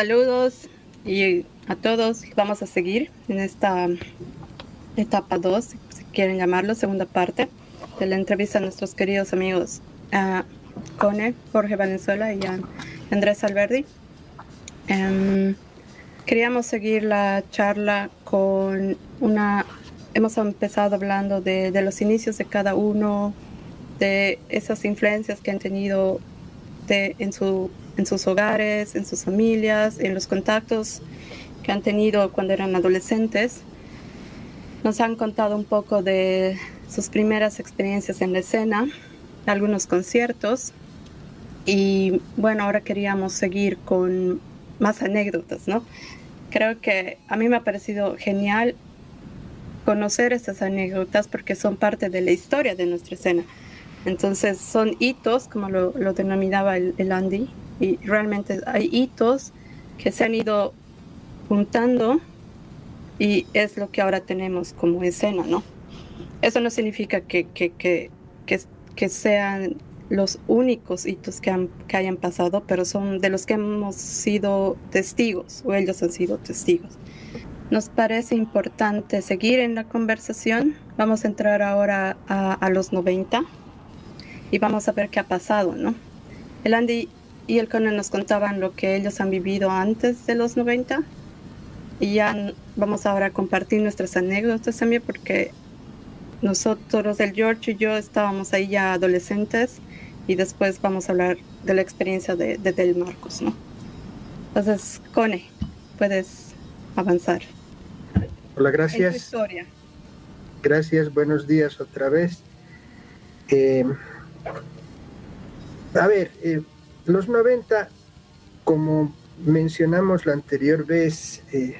Saludos y a todos. Vamos a seguir en esta etapa 2, si quieren llamarlo, segunda parte de la entrevista a nuestros queridos amigos a Cone, Jorge Valenzuela y Andrés Alberdi. Em, queríamos seguir la charla con una... Hemos empezado hablando de, de los inicios de cada uno, de esas influencias que han tenido de, en su en sus hogares, en sus familias, en los contactos que han tenido cuando eran adolescentes. Nos han contado un poco de sus primeras experiencias en la escena, algunos conciertos y bueno, ahora queríamos seguir con más anécdotas, ¿no? Creo que a mí me ha parecido genial conocer estas anécdotas porque son parte de la historia de nuestra escena. Entonces son hitos, como lo, denominaba el, el Andy, y realmente hay hitos que se han ido juntando y es lo que ahora tenemos como escena, ¿no? Eso no significa que, que, que, que sean los únicos hitos que, han, que hayan pasado, pero son de los que hemos sido testigos o ellos han sido testigos. Nos parece importante seguir en la conversación. Vamos a entrar ahora a, a los 90 y vamos a ver qué ha pasado, ¿no? El Andy y el Conan nos contaban lo que ellos han vivido antes de los 90 y ya vamos ahora a compartir nuestras anécdotas también porque nosotros, el George y yo estábamos ahí ya adolescentes y después vamos a hablar de la experiencia de, Del Marcos, ¿no? Entonces, Cone, puedes avanzar. Hola, gracias. historia. Gracias, buenos días otra vez. Eh, a ver, eh, los 90, como mencionamos la anterior vez, eh,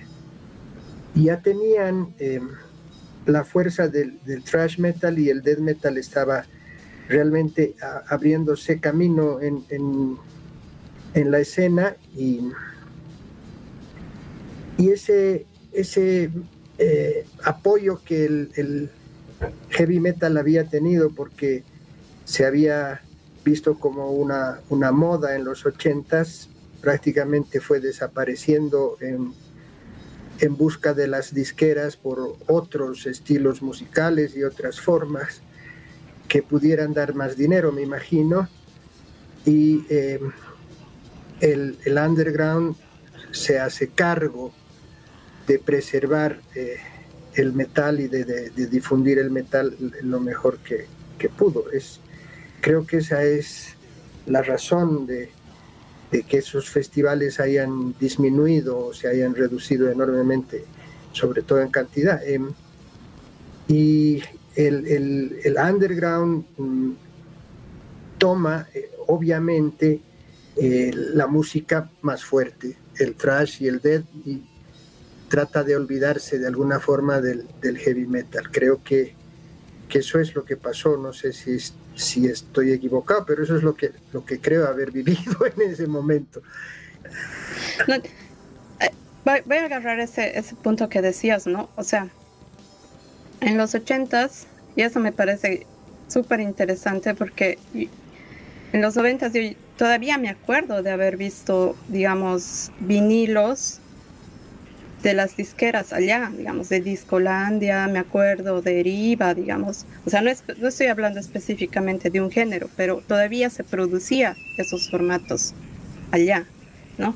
ya tenían eh, la fuerza del, thrash metal y el death metal estaba realmente abriéndose camino en, en, la escena y, y ese, ese eh, apoyo que el heavy metal había tenido porque se había visto como una, una moda en los ochentas, prácticamente fue desapareciendo en, en busca de las disqueras por otros estilos musicales y otras formas que pudieran dar más dinero, me imagino. Y eh, el, el, underground se hace cargo de preservar eh, el metal y de, de, difundir el metal lo mejor que, que pudo. Es, creo que esa es la razón de, que esos festivales hayan disminuido o se hayan reducido enormemente, sobre todo en cantidad. Em, y el, underground mm, toma, eh, obviamente, eh, la música más fuerte, el thrash y el death, y trata de olvidarse de alguna forma del, heavy metal. Creo que, que, eso es lo que pasó. No sé si si estoy equivocado, pero eso es lo que, lo que creo haber vivido en ese momento. Eh, voy, a agarrar ese, ese punto que decías, ¿no? O sea, en los ochentas, y eso me parece súper interesante porque en los noventas yo todavía me acuerdo de haber visto, digamos, vinilos de las disqueras allá, digamos, de Discolandia, me acuerdo, de Eriva, digamos. O sea, no, no estoy hablando específicamente de un género, pero todavía se producía esos formatos allá, ¿no?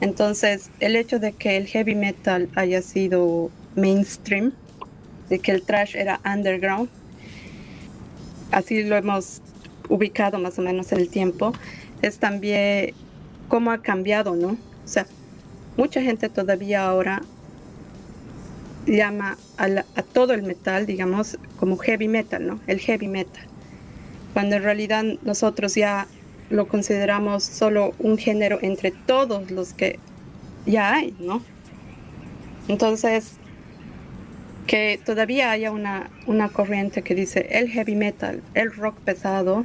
Entonces, el hecho de que el heavy metal haya sido mainstream, de que el trash era underground, así lo hemos ubicado más o menos en el tiempo, es también cómo ha cambiado, ¿no? O sea, mucha gente todavía ahora llama a, todo el metal, digamos, como heavy metal, ¿no? El heavy metal. Cuando en realidad nosotros ya lo consideramos solo un género entre todos los que ya hay, ¿no? Entonces, que todavía haya una, una corriente que dice el heavy metal, el rock pesado,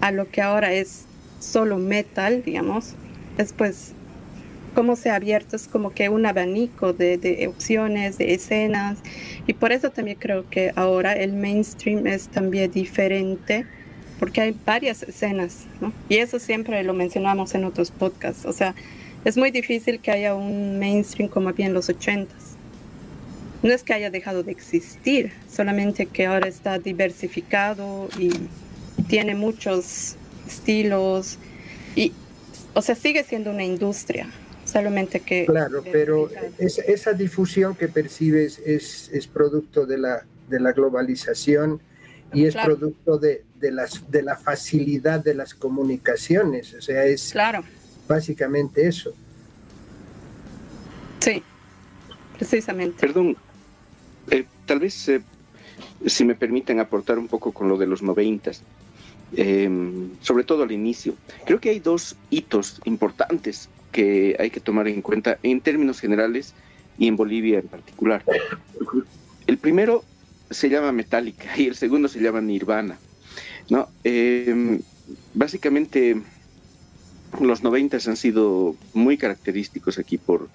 a lo que ahora es solo metal, digamos, es pues cómo se ha abierto, es como que un abanico de, opciones, de escenas, y por eso también creo que ahora el mainstream es también diferente, porque hay varias escenas, ¿no? Y eso siempre lo mencionamos en otros podcasts, o sea, es muy difícil que haya un mainstream como había en los ochentas. No es que haya dejado de existir, solamente que ahora está diversificado y tiene muchos estilos y, o sea, sigue siendo una industria, solamente que... Claro, pero esa difusión que percibes es, es producto de la, de la globalización y es producto de, de, las, de la facilidad de las comunicaciones, o sea, es claro. básicamente eso. Sí, precisamente. Perdón, eh, tal vez eh, si me permiten aportar un poco con lo de los noventas, em, sobre todo al inicio. Creo que hay dos hitos importantes que hay que tomar en cuenta en términos generales y en Bolivia en particular. El primero se llama Metallica y el segundo se llama Nirvana. ¿no? Em, básicamente los noventas han sido muy característicos aquí por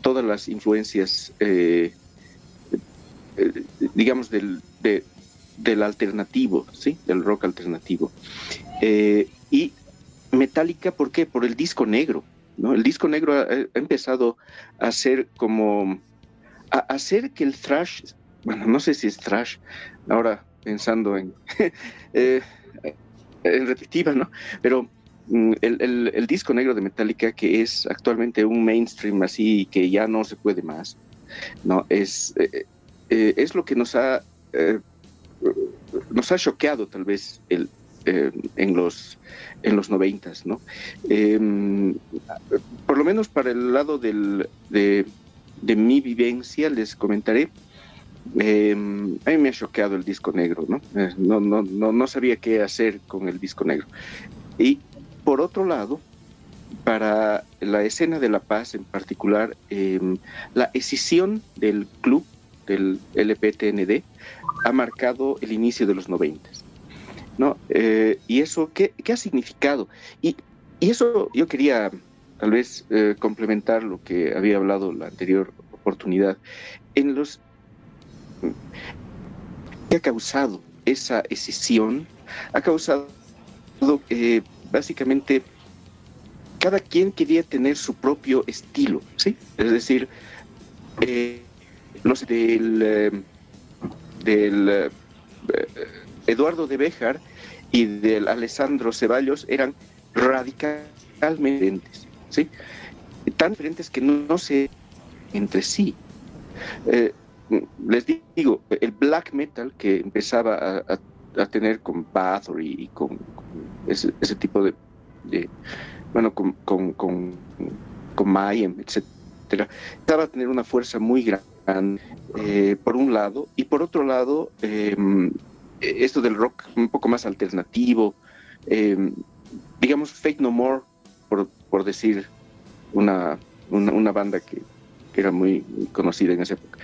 todas las influencias, eh, eh, digamos, del, del alternativo, ¿sí? Del rock alternativo. Eh, y Metallica, ¿por qué? Por el disco negro, ¿no? El disco negro ha, empezado a ser como... a hacer que el thrash bueno, no sé si es trash, ahora pensando en, eh, en repetitiva, ¿no? Pero mm, el, disco negro de Metallica, que es actualmente un mainstream así que ya no se puede más, ¿no? Es, eh, eh, es lo que nos ha, nos ha choqueado tal vez el, en los en los noventas, ¿no? Em, por lo menos para el lado del, de, de mi vivencia les comentaré eh, a mí me ha choqueado el disco negro, eh, ¿no? no, no, no, sabía qué hacer con el disco negro. Y por otro lado, para la escena de La Paz en particular, em, la escisión del club, del LPTND, ha marcado el inicio de los noventas. ¿No? Eh, ¿Y eso qué, qué, ha significado? Y, y, eso yo quería tal vez complementar lo que había hablado la anterior oportunidad. En los ¿Qué ha causado esa escisión? Ha causado eh, básicamente cada quien quería tener su propio estilo, ¿sí? Es decir, eh, los del, eh, del Eduardo de Béjar y del Alessandro Ceballos eran radicalmente diferentes, ¿sí? Tan diferentes que no, se entre sí les digo, el black metal que empezaba a, tener con Bathory y con, ese, tipo de, bueno, con, con, con, con Mayhem, etcétera, estaba a tener una fuerza muy grande, eh, por un lado, y por otro lado, em, esto del rock un poco más alternativo, em, digamos Fate No More, por, por decir una, una banda que era muy conocida en esa época.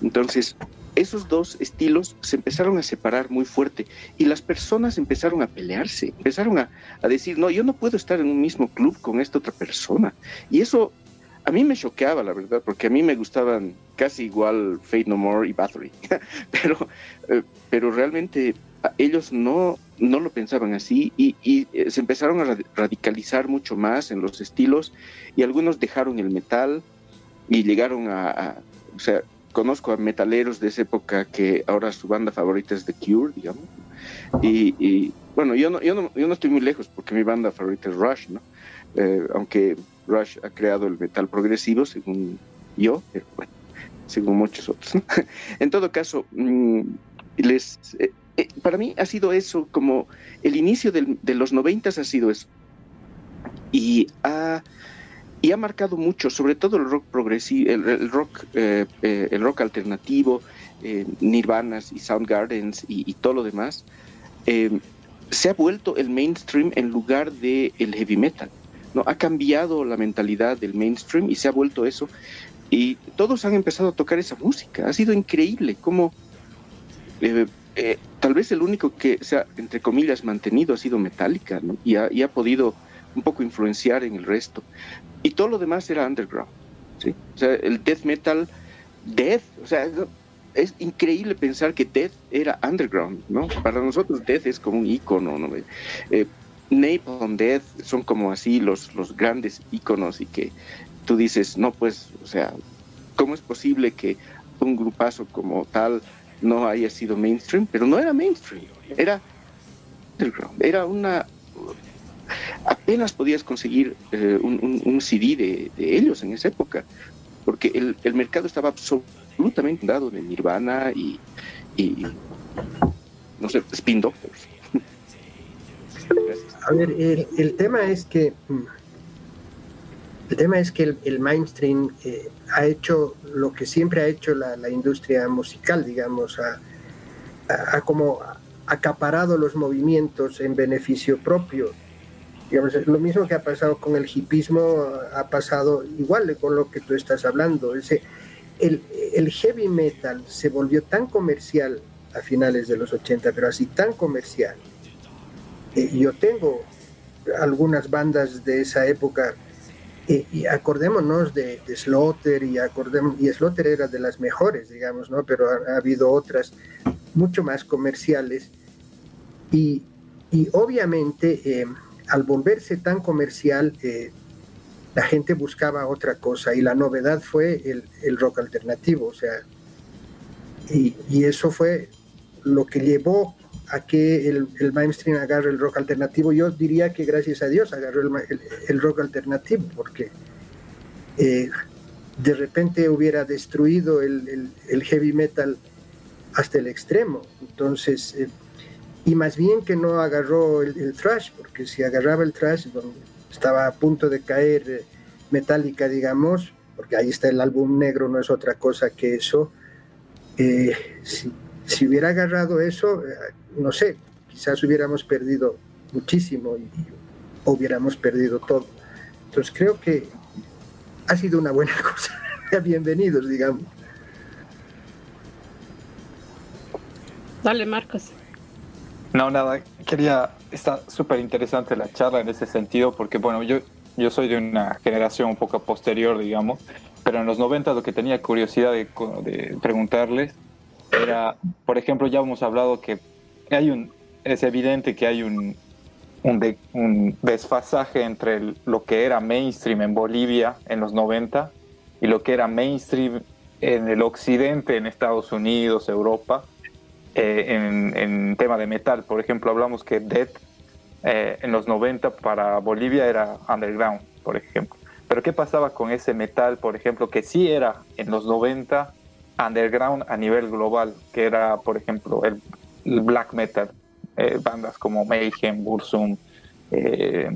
Entonces, esos dos estilos se empezaron a separar muy fuerte y las personas empezaron a pelearse, empezaron a, decir, no, yo no puedo estar en un mismo club con esta otra persona. Y eso a mí me choqueaba, la verdad, porque a mí me gustaban casi igual Fate No More y Battery, pero, eh, pero realmente ellos no, no lo pensaban así y, y, eh, se empezaron a radicalizar mucho más en los estilos y algunos dejaron el metal, y llegaron a, o sea, conozco a metaleros de esa época que ahora su banda favorita es The Cure, digamos, y, bueno, yo no, yo, no, yo no estoy muy lejos porque mi banda favorita es Rush, ¿no? Eh, aunque Rush ha creado el metal progresivo, según yo, pero bueno, según muchos otros. en todo caso, mm, les, eh, eh, para mí ha sido eso, como el inicio de los noventas ha sido eso. Y ha y ha marcado mucho, sobre todo el rock progresivo, el, rock, eh, eh, el rock alternativo, eh, Nirvanas y Soundgardens y, y, todo lo demás, se ha vuelto el mainstream en lugar de el heavy metal. ¿No? Ha cambiado la mentalidad del mainstream y se ha vuelto eso. Y todos han empezado a tocar esa música. Ha sido increíble cómo tal vez el único que se ha, entre comillas, mantenido ha sido Metallica, ¿no? y, ha, y ha podido un poco influenciar en el resto. Y todo lo demás era underground. ¿sí? O sea, el death metal, death, o sea, es increíble pensar que death era underground, ¿no? Para nosotros death es como un icono, ¿no? Eh, Napalm Death son como así los, los grandes íconos y que tú dices, no, pues, o sea, ¿cómo es posible que un grupazo como tal no haya sido mainstream? Pero no era mainstream, era era una... Apenas podías conseguir eh, un, CD de, ellos en esa época, porque el, el mercado estaba absolutamente dado de Nirvana y, y no sé, Spin. A ver, el, el, tema es que el tema es que el, mainstream eh, ha hecho lo que siempre ha hecho la, la industria musical, digamos, ha, como acaparado los movimientos en beneficio propio. Digamos, lo mismo que ha pasado con el hipismo ha pasado igual con lo que tú estás hablando. Ese, el, el heavy metal se volvió tan comercial a finales de los 80, pero así tan comercial. Eh, yo tengo algunas bandas de esa época eh, y acordémonos de, Slaughter y acordemos, y Slaughter era de las mejores, digamos, ¿no? Pero ha, habido otras mucho más comerciales y, y obviamente eh, al volverse tan comercial la gente buscaba otra cosa y la novedad fue el, el rock alternativo, o sea, y, y, eso fue lo que llevó a que el, el, mainstream agarre el rock alternativo. Yo diría que gracias a Dios agarró el, el, rock alternativo, porque eh, de repente hubiera destruido el, heavy metal hasta el extremo. Entonces, eh, y más bien que no agarró el, thrash, porque si agarraba el thrash, estaba a punto de caer eh, Metallica, digamos, porque ahí está el álbum negro, no es otra cosa que eso. Si hubiera agarrado eso, eh, no sé, quizás hubiéramos perdido muchísimo y, hubiéramos perdido todo. Entonces creo que ha sido una buena cosa. Bienvenidos, digamos. Dale, Marcos. No, nada, quería, está súper interesante la charla en ese sentido, porque bueno, yo, yo soy de una generación un poco posterior, digamos, pero en los 90 lo que tenía curiosidad de, de preguntarles era, por ejemplo, ya hemos hablado que hay un, es evidente que hay un, un, desfasaje entre lo que era mainstream en Bolivia en los 90 y lo que era mainstream en el occidente, en Estados Unidos, Europa, eh, en, en, tema de metal. Por ejemplo, hablamos que Dead eh, en los 90 para Bolivia era underground, por ejemplo. Pero ¿qué pasaba con ese metal, por ejemplo, que sí era en los 90 underground a nivel global, que era, por ejemplo, el, black metal, eh, bandas como Mayhem, Bursum, eh,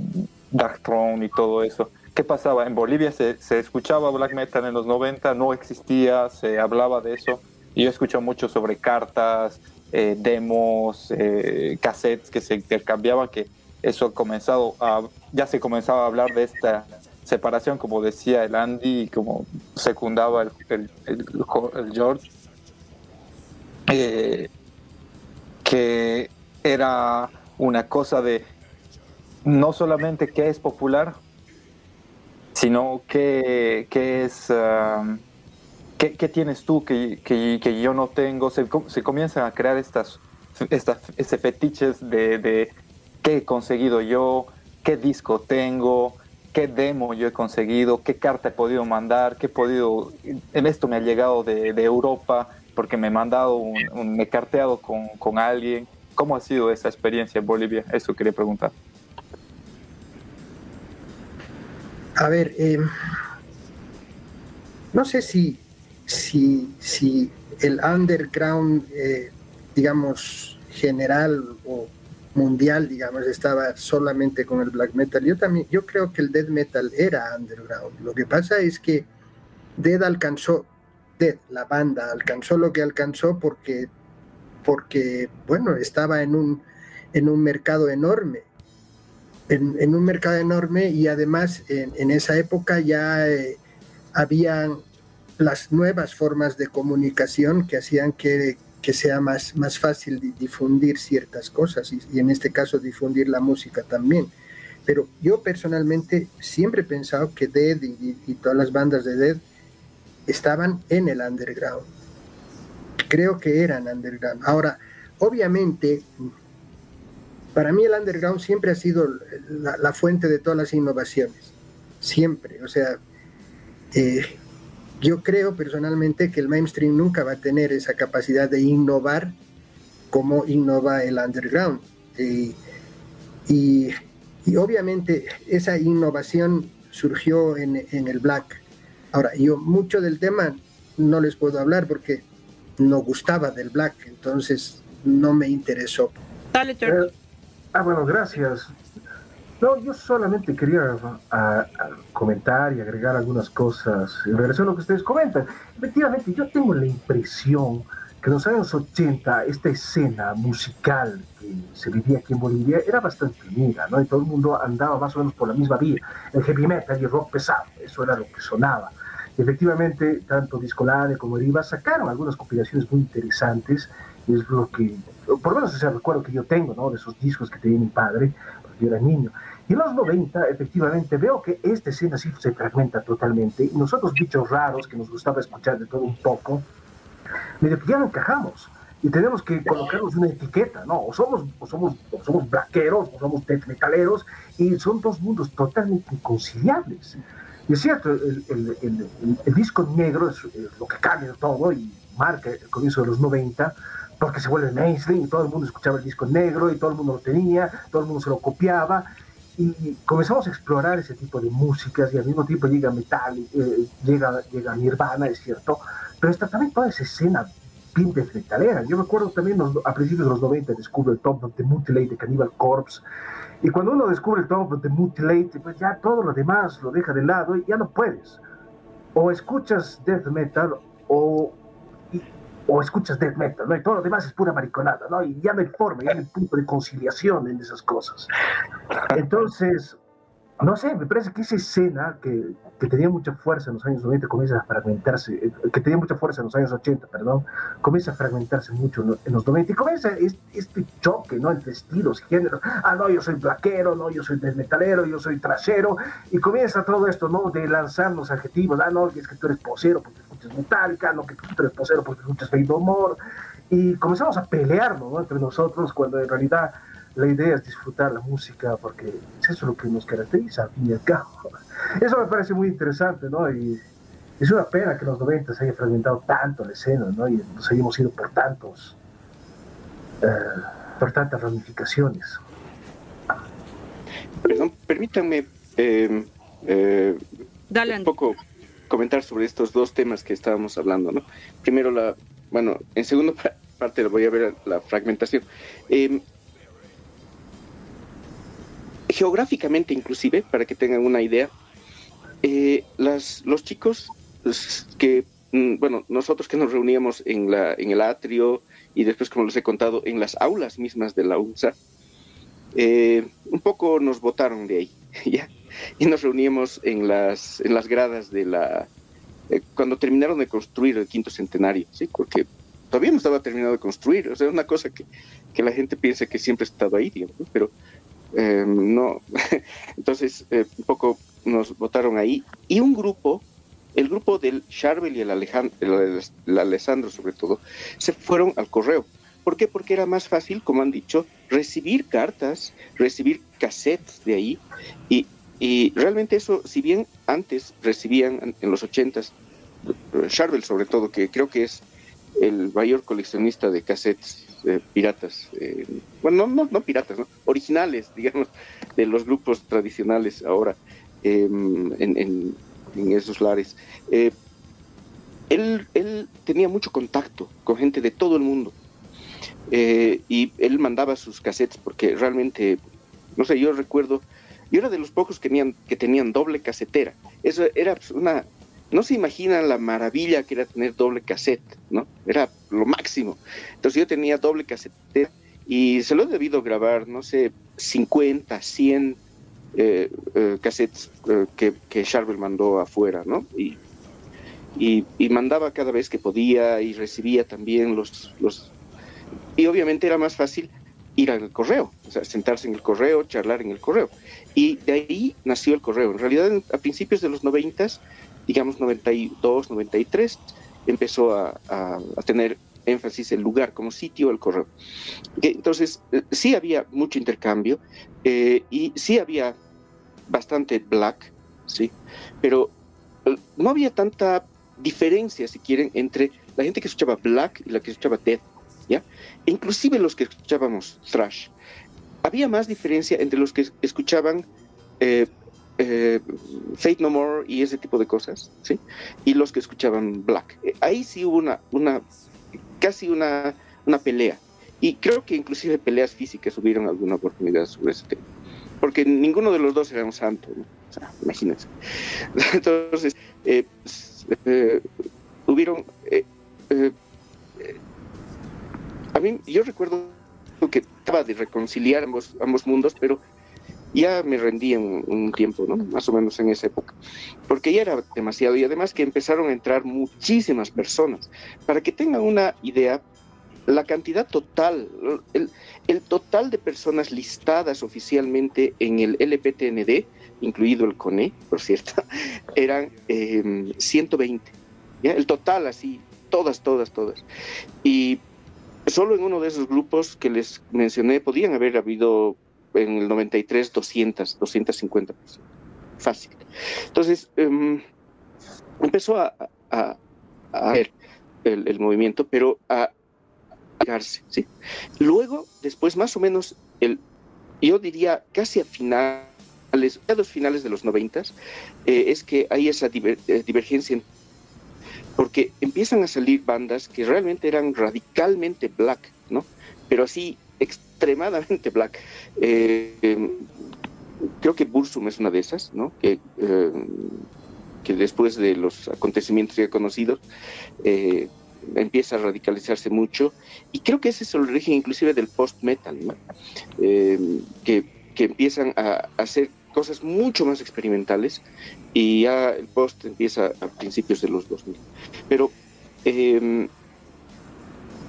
Dark Throne y todo eso. ¿Qué pasaba? En Bolivia se, escuchaba black metal en los 90, no existía, se hablaba de eso. Y yo escucho mucho sobre cartas, eh, demos, cassettes que se intercambiaban, que eso ha comenzado a, ya se comenzaba a hablar de esta separación, como decía el Andy y como secundaba el, el, George, eh, que era una cosa de no solamente que es popular, sino que, es... Um, ¿qué, tienes tú que, que, yo no tengo? Se, se comienzan a crear estas, estas fetiches de, de qué he conseguido yo, qué disco tengo, qué demo yo he conseguido, qué carta he podido mandar, qué he podido, en esto me ha llegado de, Europa, porque me he mandado, un, me he carteado con, alguien. ¿Cómo ha sido esa experiencia en Bolivia? Eso quería preguntar. A ver, em, no sé si, si, si el underground, eh, digamos, general o mundial, digamos, estaba solamente con el black metal. Yo también, yo creo que el death metal era underground. Lo que pasa es que Dead alcanzó, Dead, la banda, alcanzó lo que alcanzó porque, porque bueno, estaba en un, en un mercado enorme. En, un mercado enorme y además en, esa época ya eh, habían las nuevas formas de comunicación que hacían que, que sea más, más fácil difundir ciertas cosas y, en este caso difundir la música también. Pero yo personalmente siempre he pensado que Dead y, todas las bandas de Dead estaban en el underground. Creo que eran underground. Ahora, obviamente, para mí el underground siempre ha sido la, fuente de todas las innovaciones, siempre. O sea, eh, yo creo personalmente que el mainstream nunca va a tener esa capacidad de innovar como innova el underground. y, obviamente esa innovación surgió en, el black. Ahora, yo mucho del tema no les puedo hablar porque no gustaba del black, entonces no me interesó. Dale, George. Eh, ah, bueno, gracias. No, yo solamente quería comentar y agregar algunas cosas en relación a lo que ustedes comentan. Efectivamente, yo tengo la impresión que en los años 80 esta escena musical que se vivía aquí en Bolivia era bastante unida, ¿no? Y todo el mundo andaba más o menos por la misma vía. El heavy metal y el rock pesado, eso era lo que sonaba. efectivamente, tanto Discolade como Riva sacaron algunas compilaciones muy interesantes, es lo que, por lo menos ese recuerdo que yo tengo, ¿no? De esos discos que tenía mi padre, yo era niño. Y en los 90, efectivamente, veo que esta escena sí se fragmenta totalmente. Y nosotros, bichos raros, que nos gustaba escuchar de todo un poco, medio que ya no encajamos. Y tenemos que colocarnos una etiqueta, ¿no? O somos, o somos, o somos blaqueros, o somos metaleros, y son dos mundos totalmente inconciliables. Y es cierto, el, el, el, disco negro es, lo que cambia todo y marca el comienzo de los 90, porque se vuelve mainstream y todo el mundo escuchaba el disco negro y todo el mundo lo tenía, todo el mundo se lo copiaba y comenzamos a explorar ese tipo de músicas y al mismo tiempo llega metal, eh, llega, llega Nirvana, es cierto, pero está también toda esa escena de metalera. Yo me acuerdo también a principios de los 90 descubre el Top of the Mutilate de Cannibal Corpse y cuando uno descubre el Top of the Mutilate, pues ya todo lo demás lo deja de lado y ya no puedes. O escuchas death metal o o escuchas death metal, ¿no? Y todo lo demás es pura mariconada, ¿no? Y ya no hay forma, ya no hay punto de conciliación en esas cosas. Entonces, no sé, me parece que esa escena que, que, tenía mucha fuerza en los años 90 comienza a fragmentarse, eh, que tenía mucha fuerza en los años 80, perdón, comienza a fragmentarse mucho en los 90 y comienza este, choque, ¿no? Entre estilos, géneros. Ah, no, yo soy blaquero, no, yo soy metalero, yo soy trasero, y comienza todo esto, ¿no? De lanzarnos adjetivos, ah, no, es que tú eres posero porque escuchas Metallica, no, que tú eres posero porque escuchas Fade No More, y comenzamos a pelearnos, ¿no? Entre nosotros cuando en realidad la idea es disfrutar la música porque es eso lo que nos caracteriza al fin y al cabo. Eso me parece muy interesante, ¿no? Y es una pena que en los 90 se haya fragmentado tanto la escena, ¿no? Y nos hayamos ido por tantos, eh, por tantas ramificaciones. Perdón, permítanme eh, eh, un poco comentar sobre estos dos temas que estábamos hablando, ¿no? Primero la, bueno, en segunda parte voy a ver la fragmentación. Eh, geográficamente inclusive, para que tengan una idea, eh, las, los chicos que, mm, bueno, nosotros que nos reuníamos en, la, en el atrio y después, como les he contado, en las aulas mismas de la UNSA, eh, un poco nos votaron de ahí, ¿ya? Y nos reuníamos en las, en las gradas de la... Eh, cuando terminaron de construir el quinto centenario, ¿sí? Porque todavía no estaba terminado de construir, o sea, es una cosa que, que la gente piensa que siempre ha estado ahí, digamos, pero eh, no, entonces eh, un poco nos votaron ahí. Y un grupo, el grupo del Charbel y el, Alejandro, el, Alessandro sobre todo, se fueron al correo. ¿Por qué? Porque era más fácil, como han dicho, recibir cartas, recibir cassettes de ahí. Y, y realmente eso, si bien antes recibían en los ochentas, Charbel sobre todo, que creo que es el mayor coleccionista de cassettes eh, piratas, eh, bueno, no, no, piratas, originales, digamos, de los grupos tradicionales ahora em, en, esos lares. Eh, él, él, tenía mucho contacto con gente de todo el mundo y él mandaba sus cassettes porque realmente, no sé, yo recuerdo, yo era de los pocos que tenían, que tenían doble casetera. Eso era una no se imaginan la maravilla que era tener doble cassette, ¿no? Era lo máximo. Entonces yo tenía doble cassette y se lo he debido grabar, no sé, 50, 100 eh, eh, cassettes eh, que, que mandó afuera, ¿no? Y, y, mandaba cada vez que podía y recibía también los, los... Y obviamente era más fácil ir al correo, o sea, sentarse en el correo, charlar en el correo. Y de ahí nació el correo. En realidad, a principios de los noventas, digamos 92, 93, empezó a, a, tener énfasis el lugar, como sitio, el correo. Entonces, eh, sí había mucho intercambio eh, y sí había bastante black, ¿sí? Pero eh, no había tanta diferencia, si quieren, entre la gente que escuchaba black y la que escuchaba death, inclusive los que escuchábamos thrash. Había más diferencia entre los que escuchaban Fate No More y ese tipo de cosas, ¿sí? Y los que escuchaban black. Ahí sí hubo una, una casi una, una pelea. Y creo que inclusive peleas físicas hubieron alguna oportunidad sobre ese tema. Porque ninguno de los dos era un santo, ¿no? O sea, imagínense. Entonces, eh, eh, hubieron... Eh, a mí, yo recuerdo que estaba de reconciliar ambos, ambos mundos, pero ya me rendí en un tiempo, ¿no? Más o menos en esa época. Porque ya era demasiado y además que empezaron a entrar muchísimas personas. Para que tengan una idea, la cantidad total, el, el total de personas listadas oficialmente en el LPTND, incluido el CONE, por cierto, eran 120. Em, ¿ya? El total así, todas, todas, todas. Y solo en uno de esos grupos que les mencioné podían haber habido en el 93 200, 250 personas. Fácil. Entonces, em, empezó a, a, ver el, movimiento, pero a llegarse. Luego, después, más o menos, el, yo diría casi a finales, a los finales de los 90, eh, es que hay esa eh, divergencia porque empiezan a salir bandas que realmente eran radicalmente black, ¿no? Pero así extremadamente black. Eh, creo que Bursum es una de esas, ¿no? Que, eh, que después de los acontecimientos ya conocidos eh, empieza a radicalizarse mucho y creo que ese es el origen inclusive del post-metal, ¿no? que, que, empiezan a, hacer cosas mucho más experimentales y ya el post empieza a principios de los 2000. Pero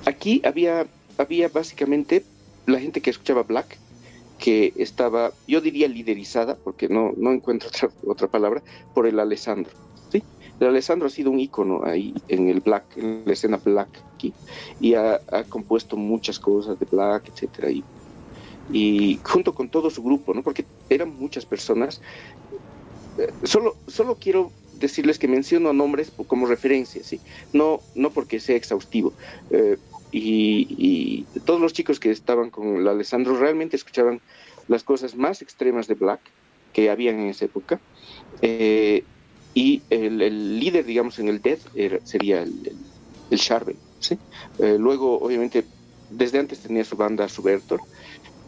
aquí había, había básicamente la gente que escuchaba black, que estaba, yo diría liderizada, porque no, no encuentro otra, palabra, por el Alessandro. ¿sí? El Alessandro ha sido un ícono ahí en el black, en la escena black aquí, y ha, compuesto muchas cosas de black, etcétera, y, y junto con todo su grupo, ¿no? porque eran muchas personas. Eh, solo, solo quiero decirles que menciono nombres como referencia, ¿sí? no, no porque sea exhaustivo. Eh, y, todos los chicos que estaban con el Alessandro realmente escuchaban las cosas más extremas de Black que habían en esa época. Eh, y el, líder, digamos, en el Death sería el, el, ¿sí? Eh, luego, obviamente, desde antes tenía su banda Subertor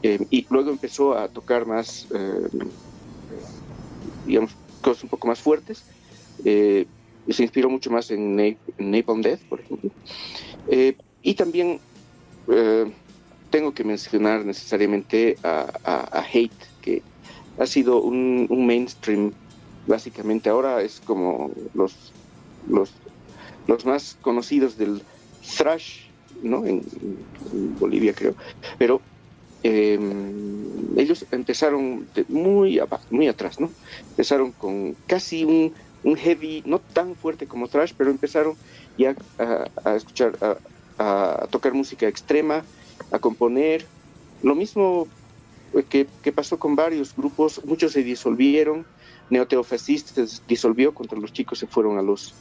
eh, y luego empezó a tocar más, digamos, cosas un poco más fuertes. y se inspiró mucho más en, Napalm Death, por ejemplo. Y también eh, tengo que mencionar necesariamente a, Hate, que ha sido un, mainstream, básicamente ahora es como los, los, los más conocidos del thrash, ¿no? En, Bolivia creo, pero em, ellos empezaron muy, muy atrás, ¿no? Empezaron con casi un, heavy, no tan fuerte como thrash, pero empezaron ya a, escuchar, a, tocar música extrema, a componer. Lo mismo que, pasó con varios grupos, muchos se disolvieron, Neoteofascista se disolvió, contra los chicos se fueron a, los,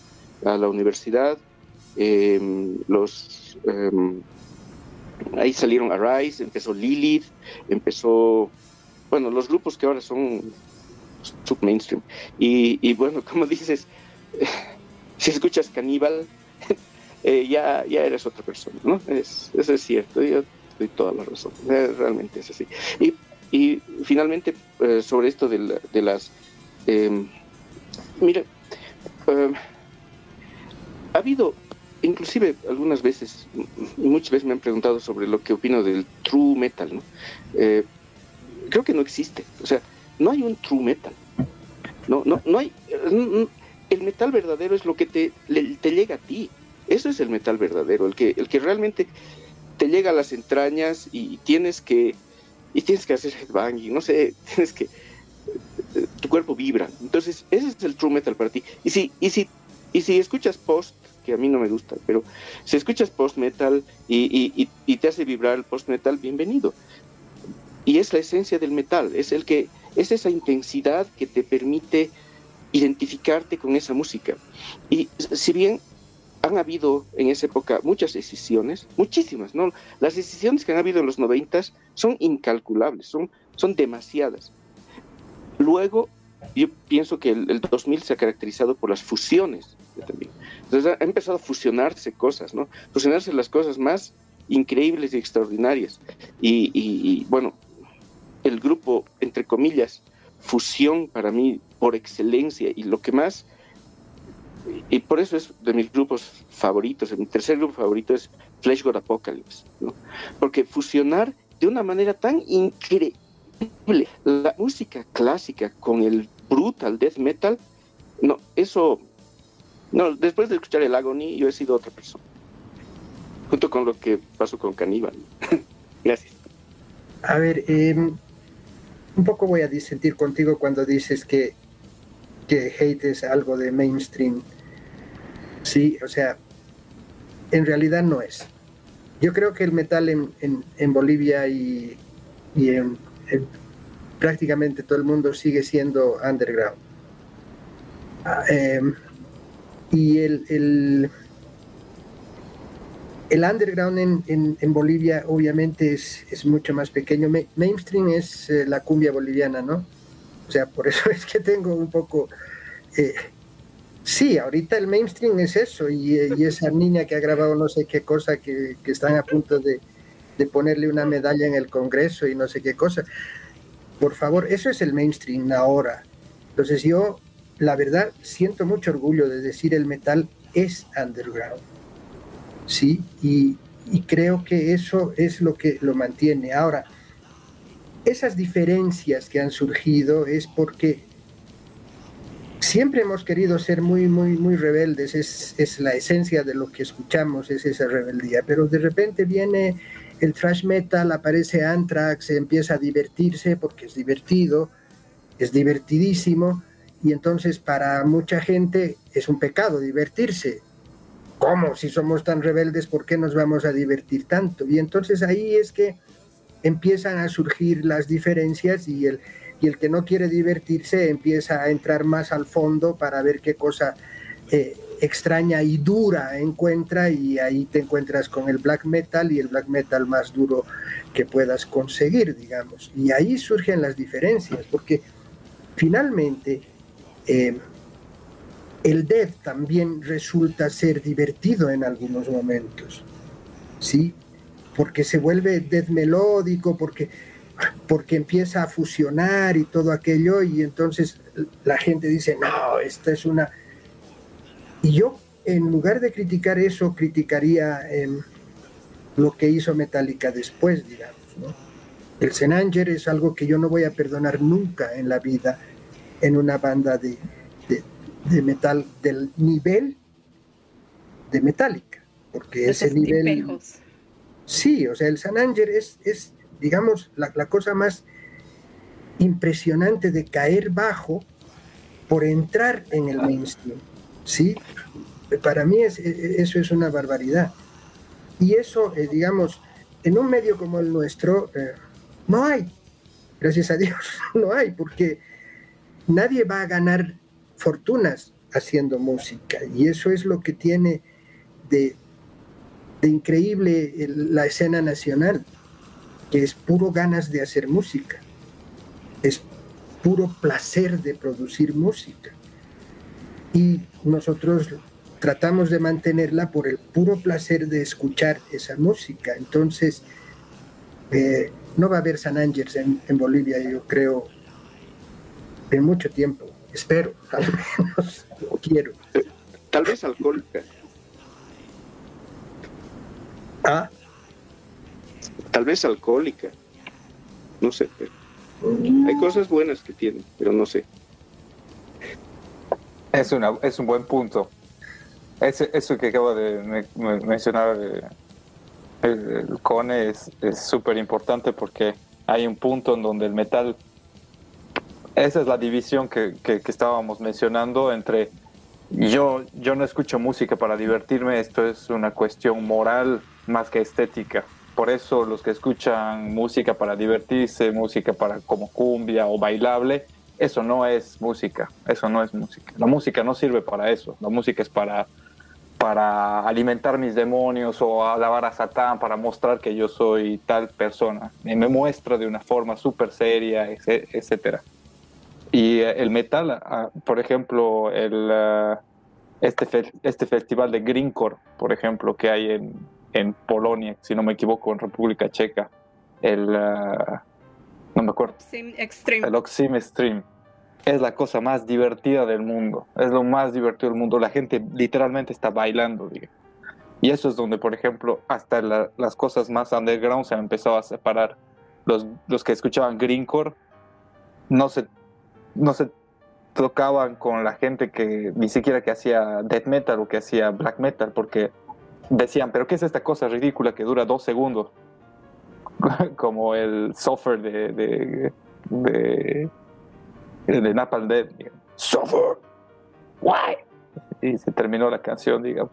a la universidad, em, los, em, ahí salieron Arise, empezó Lilith, empezó, bueno, los grupos que ahora son sub mainstream. Y, y bueno, como dices, si escuchas Caníbal, eh, ya, ya eres otra persona, ¿no? Es, eso es cierto, yo doy toda la razón, eh, realmente es así. Y, y finalmente, eh, sobre esto de, de las... Em, mira, em, ha habido, inclusive algunas veces, y muchas veces me han preguntado sobre lo que opino del true metal, ¿no? creo que no existe, o sea, no hay un true metal. No, no, no hay. El metal verdadero es lo que te, te llega a ti. Eso es el metal verdadero, el que, el que realmente te llega a las entrañas y tienes que, y tienes que hacer headbanging, no sé, tienes que, tu cuerpo vibra. Entonces, ese es el true metal para ti. Y si, y si, y si escuchas post, a mí no me gusta, pero si escuchas post-metal y, y, te hace vibrar el post-metal, bienvenido. Y es la esencia del metal, es, el que, es esa intensidad que te permite identificarte con esa música. Y si bien han habido en esa época muchas decisiones, muchísimas, ¿no? Las decisiones que han habido en los noventas son incalculables, son, son demasiadas. Luego, yo pienso que el, 2000 se ha caracterizado por las fusiones también. Entonces ha empezado a fusionarse cosas, ¿no? Fusionarse las cosas más increíbles y extraordinarias. y bueno, el grupo, entre comillas, fusión para mí por excelencia y lo que más y por eso es de mis grupos favoritos, mi tercer grupo favorito es Flash God Apocalypse, ¿no? porque fusionar de una manera tan increíble la música clásica con el brutal death metal, no, eso, no, después de escuchar el Agony yo he sido otra persona, junto con lo que pasó con Caníbal. Gracias. A ver, em, un poco voy a disentir contigo cuando dices que que hate es algo de mainstream. Sí, o sea, en realidad no es. Yo creo que el metal en, en, Bolivia y, y en, prácticamente todo el mundo sigue siendo underground. Ah, em, y el, el, el underground en, en, Bolivia obviamente es, es, mucho más pequeño. mainstream es eh, la cumbia boliviana, ¿no? O sea, por eso es que tengo un poco... Eh, sí, ahorita el mainstream es eso y, esa niña que ha grabado no sé qué cosa que, están a punto de, ponerle una medalla en el Congreso y no sé qué cosa. Por favor, eso es el mainstream ahora. Entonces yo, la verdad, siento mucho orgullo de decir el metal es underground. Sí, y, creo que eso es lo que lo mantiene. Ahora, esas diferencias que han surgido es porque siempre hemos querido ser muy, muy, muy rebeldes, es, la esencia de lo que escuchamos, es esa rebeldía, pero de repente viene el thrash metal, aparece Anthrax, empieza a divertirse porque es divertido, es divertidísimo, y entonces para mucha gente es un pecado divertirse. ¿Cómo? Si somos tan rebeldes, ¿por qué nos vamos a divertir tanto? Y entonces ahí es que empiezan a surgir las diferencias y el, y el que no quiere divertirse empieza a entrar más al fondo para ver qué cosa eh, extraña y dura encuentra y ahí te encuentras con el black metal y el black metal más duro que puedas conseguir, digamos. Y ahí surgen las diferencias, porque finalmente eh, el death también resulta ser divertido en algunos momentos, ¿sí? porque se vuelve death melódico, porque, porque empieza a fusionar y todo aquello, y entonces la gente dice, no, esta es una... Y yo, en lugar de criticar eso, criticaría em, lo que hizo Metallica después, digamos. El Senanger es algo que yo no voy a perdonar nunca en la vida en una banda de, de, metal del nivel de Metallica, porque ese nivel... Sí, o sea, el San Ángel es, es digamos, la, cosa más impresionante de caer bajo por entrar en el mainstream. ¿sí? Para mí es, e, e, eso es una barbaridad. Y eso, eh, digamos, en un medio como el nuestro, eh, no hay. Gracias a Dios, no hay, porque nadie va a ganar fortunas haciendo música. Y eso es lo que tiene de, increíble la escena nacional, que es puro ganas de hacer música, es puro placer de producir música. Y nosotros tratamos de mantenerla por el puro placer de escuchar esa música. Entonces, eh, no va a haber San Ángels en, Bolivia, yo creo, en mucho tiempo. Espero, al menos, quiero. Tal vez alcohólica. Ah. Tal vez alcohólica. No sé. hay cosas buenas que tiene, pero no sé. Es, una, es un buen punto. eso que acaba de mencionar eh, el, Cone es súper importante porque hay un punto en donde el metal, esa es la división que, que estábamos mencionando entre yo, yo no escucho música para divertirme, esto es una cuestión moral más que estética. Por eso los que escuchan música para divertirse, música para como cumbia o bailable, eso no es música, eso no es música. La música no sirve para eso, la música es para, para alimentar mis demonios o alabar a Satán, para mostrar que yo soy tal persona. Me muestra de una forma súper seria, etcétera. Y eh, el metal, ah, por ejemplo, el, ah, este, este festival de Greencore, por ejemplo, que hay en, en Polonia, si no me equivoco, en República Checa, el, ah, no me acuerdo, Extreme. el Oxim Extreme, es la cosa más divertida del mundo, es lo más divertido del mundo, la gente literalmente está bailando, Y eso es donde, por ejemplo, hasta las cosas más underground se han empezado a separar. Los, los que escuchaban Greencore no se no se tocaban con la gente que ni siquiera que hacía death metal o que hacía black metal, porque decían, pero ¿qué es esta cosa ridícula que dura dos segundos? Como el suffer de, de, de, de Napalm Dead. Suffer, why? Y se terminó la canción, digamos.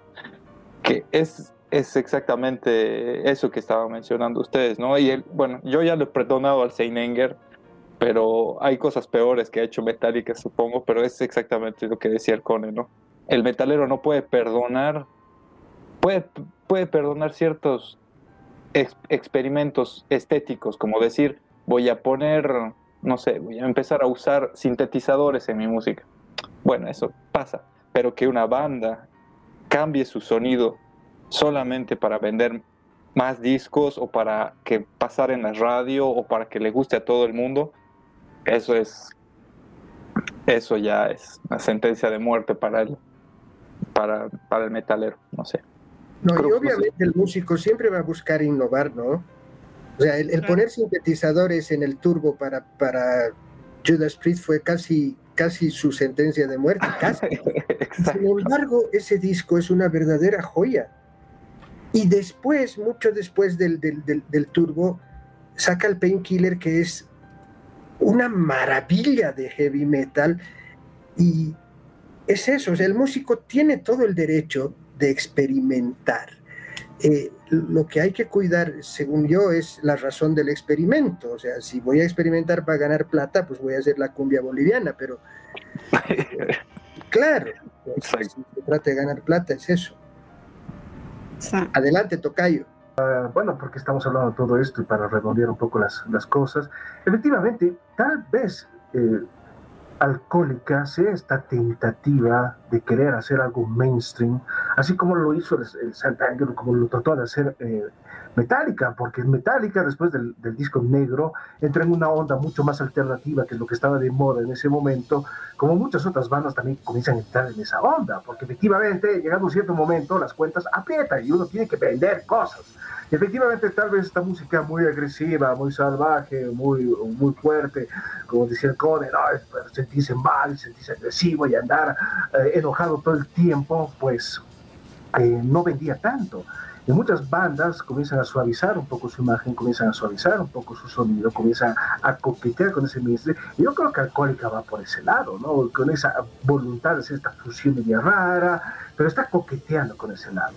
Que es, es exactamente eso que estaban mencionando ustedes, ¿no? Y el, bueno, yo ya le he perdonado al Seinenger pero hay cosas peores que ha hecho Metallica, supongo, pero es exactamente lo que decía el Cone, ¿no? El metalero no puede perdonar, puede, puede perdonar ciertos experimentos estéticos, como decir, voy a poner, no sé, voy a empezar a usar sintetizadores en mi música. Bueno, eso pasa, pero que una banda cambie su sonido solamente para vender más discos o para que pasar en la radio o para que le guste a todo el mundo, eso es, eso ya es una sentencia de muerte para el, para, para el metalero, no sé. No, y obviamente el músico siempre va a buscar innovar, ¿no? O sea, el, poner sintetizadores en el turbo para, para Judas Priest fue casi, casi su sentencia de muerte, casi. Sin embargo, ese disco es una verdadera joya. Y después, mucho después del, del, del turbo, saca el Painkiller, que es una maravilla de heavy metal y es eso, o sea, el músico tiene todo el derecho de experimentar. Eh, lo que hay que cuidar, según yo, es la razón del experimento. O sea, si voy a experimentar para ganar plata, pues voy a hacer la cumbia boliviana, pero claro, si se trata de ganar plata, es eso. Adelante, Tocayo. Ah, bueno, porque estamos hablando de todo esto y para redondear un poco las, las cosas, efectivamente, tal vez eh, alcohólica sea esta tentativa de querer hacer algo mainstream, así como lo hizo el, Santa Ángel, como lo trató de hacer eh, Metallica, porque Metallica después del, disco negro entra en una onda mucho más alternativa, que lo que estaba de moda en ese momento, como muchas otras bandas también comienzan a entrar en esa onda, porque efectivamente llegando a un cierto momento las cuentas aprietan y uno tiene que vender cosas. efectivamente tal vez esta música muy agresiva, muy salvaje, muy, muy fuerte, como decía el Cone, sentirse mal, sentirse agresivo y andar eh, enojado todo el tiempo, pues eh, no vendía tanto. Y muchas bandas comienzan a suavizar un poco su imagen, comienzan a suavizar un poco su sonido, comienzan a coquetear con ese. Y yo creo que Alcohólica va por ese lado, ¿no? Con esa voluntad de hacer esta fusión media rara, pero está coqueteando con ese lado.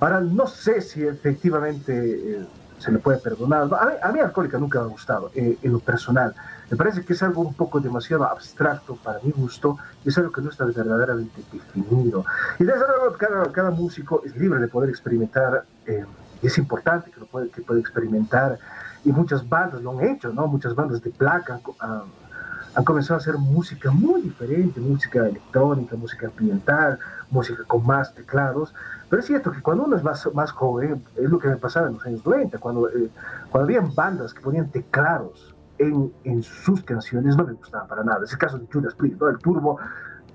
Ahora, no sé si efectivamente eh, se le puede perdonar. A mí, a mí Alcohólica nunca me ha gustado, eh, en lo personal. Me parece que es algo un poco demasiado abstracto para mi gusto y es algo que no está verdaderamente definido. Y desde luego cada, cada músico es libre de poder experimentar eh, y es importante que lo que puede experimentar y muchas bandas lo han hecho, ¿no? Muchas bandas de placa han, comenzado a hacer música muy diferente, música electrónica, música ambiental, música con más teclados. Pero es cierto que cuando uno es más, más joven, es lo que me pasaba en los años 90, cuando, eh, cuando habían bandas que ponían teclados en, en, sus canciones no me gustaba para nada. Es el caso de Judas Priest, ¿no? El turbo,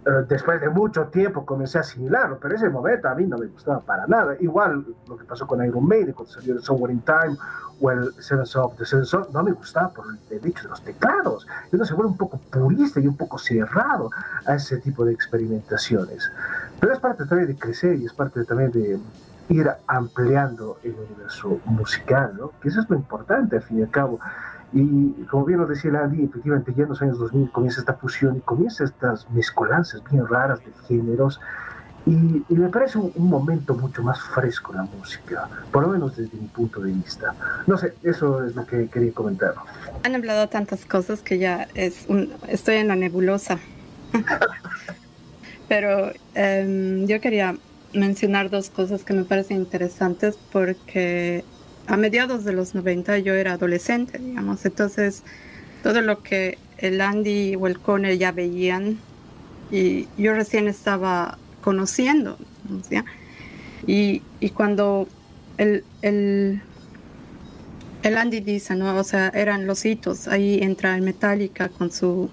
eh, después de mucho tiempo comencé a asimilarlo, pero ese momento a mí no me gustaba para nada. Igual lo que pasó con Iron Maiden cuando salió el Somewhere in Time o el Seven of the Song, no me gustaba por el hecho de los teclados. Y uno se vuelve un poco purista y un poco cerrado a ese tipo de experimentaciones. Pero es parte también de crecer y es parte también de ir ampliando el universo musical, ¿no? Que eso es lo importante al fin y al cabo. Y como bien lo decía Andy, efectivamente ya en los años 2000 comienza esta fusión y comienza estas mezcolanzas bien raras de géneros. Y, me parece un, momento mucho más fresco la música, por lo menos desde mi punto de vista. No sé, eso es lo que quería comentar. Han hablado tantas cosas que ya es un, estoy en la nebulosa. Pero em, yo quería mencionar dos cosas que me parecen interesantes porque a mediados de los 90 yo era adolescente, digamos, entonces todo lo que el Andy o el Conner ya veían y yo recién estaba conociendo, y, cuando el, el, el, Andy dice, ¿no? O sea, eran los hitos, ahí entra el Metallica con su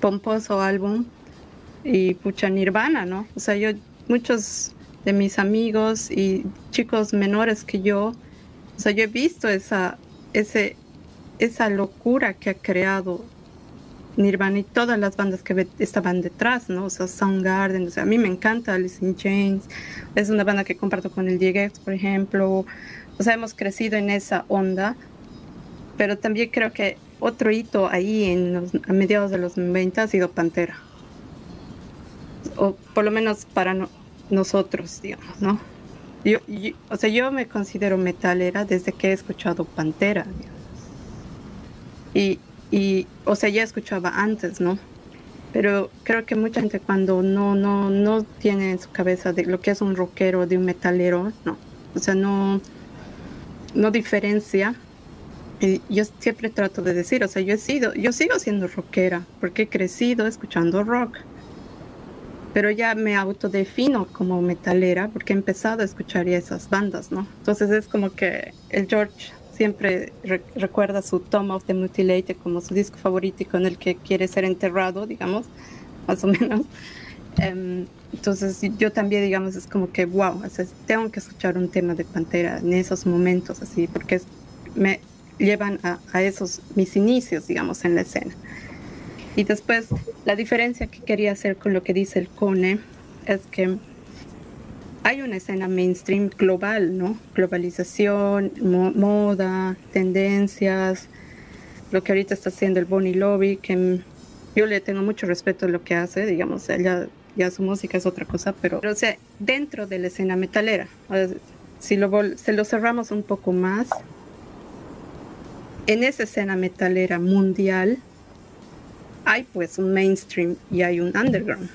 pomposo álbum y pucha Nirvana, ¿no? O sea, yo, muchos de mis amigos y chicos menores que yo, o sea, yo he visto esa, ese, esa locura que ha creado Nirvana y todas las bandas que estaban detrás, ¿no? O sea, Soundgarden, o sea, a mí me encanta Alice in Chains, es una banda que comparto con el Diego, por ejemplo, o sea, hemos crecido en esa onda, pero también creo que otro hito ahí en a mediados de los 90 ha sido Pantera, o por lo menos para nosotros, digamos, ¿no? Yo, o sea, yo me considero metalera desde que he escuchado Pantera. Y, y, o sea, ya escuchaba antes, ¿no? Pero creo que mucha gente cuando no, no, no tiene en su cabeza de lo que es un rockero de un metalero, no. O sea, no, no diferencia. Y yo siempre trato de decir, o sea, yo he sido, yo sigo siendo rockera porque he crecido escuchando rock pero ya me autodefino como metalera porque he empezado a escuchar esas bandas, ¿no? Entonces es como que el George siempre recuerda su Tom of the Mutilated como su disco favorito y con el que quiere ser enterrado, digamos, más o menos. Em, entonces yo también, digamos, es como que, wow, tengo que escuchar un tema de Pantera en esos momentos, así, porque me llevan a, a esos mis inicios, digamos, en la escena. Y después, la diferencia que quería hacer con lo que dice el CONE es que hay una escena mainstream global, ¿no? Globalización, moda, tendencias, lo que ahorita está haciendo el Bonnie Lobby, que yo le tengo mucho respeto a lo que hace, digamos, ella, ya su música es otra cosa, pero, o sea, dentro de la escena metalera, si lo, se lo cerramos un poco más, en esa escena metalera mundial, hay pues un mainstream y hay un underground.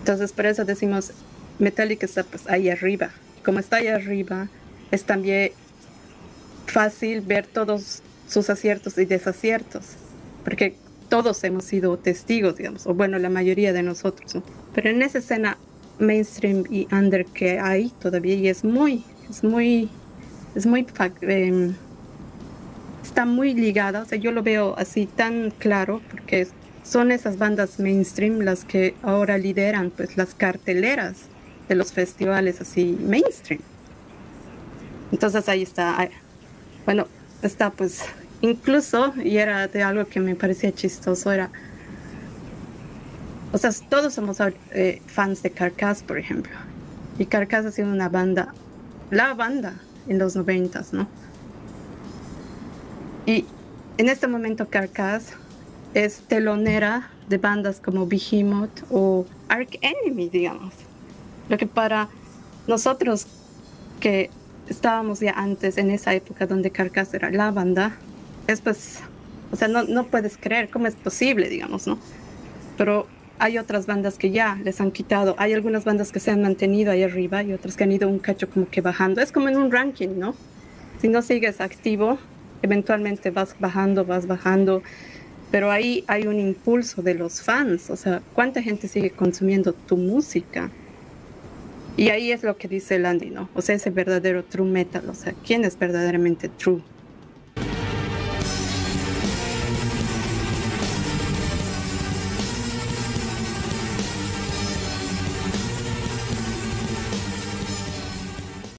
Entonces por eso decimos Metallica está pues ahí arriba. Como está ahí arriba, es también fácil ver todos sus aciertos y desaciertos, porque todos hemos sido testigos, digamos, o bueno, la mayoría de nosotros. Pero en esa escena mainstream y under que hay todavía y es muy, es muy, es muy eh, está muy ligada, o sea, yo lo veo así tan claro porque son esas bandas mainstream las que ahora lideran pues las carteleras de los festivales así mainstream. Entonces ahí está, bueno, está pues incluso, y era de algo que me parecía chistoso, era, o sea, todos somos eh, fans de Carcass, por ejemplo, y Carcass ha sido una banda, la banda en los noventas, ¿no? Y en este momento Carcass es telonera de bandas como Behemoth o Ark Enemy, digamos. Lo que para nosotros que estábamos ya antes en esa época donde Carcass era la banda, es pues, o sea, no, no puedes creer cómo es posible, digamos, ¿no? Pero hay otras bandas que ya les han quitado, hay algunas bandas que se han mantenido ahí arriba y otras que han ido un cacho como que bajando. Es como en un ranking, ¿no? Si no sigues activo, eventualmente vas bajando, vas bajando, pero ahí hay un impulso de los fans, o sea, ¿cuánta gente sigue consumiendo tu música? Y ahí es lo que dice Landy, ¿no? O sea, ese verdadero true metal, o sea, ¿quién es verdaderamente true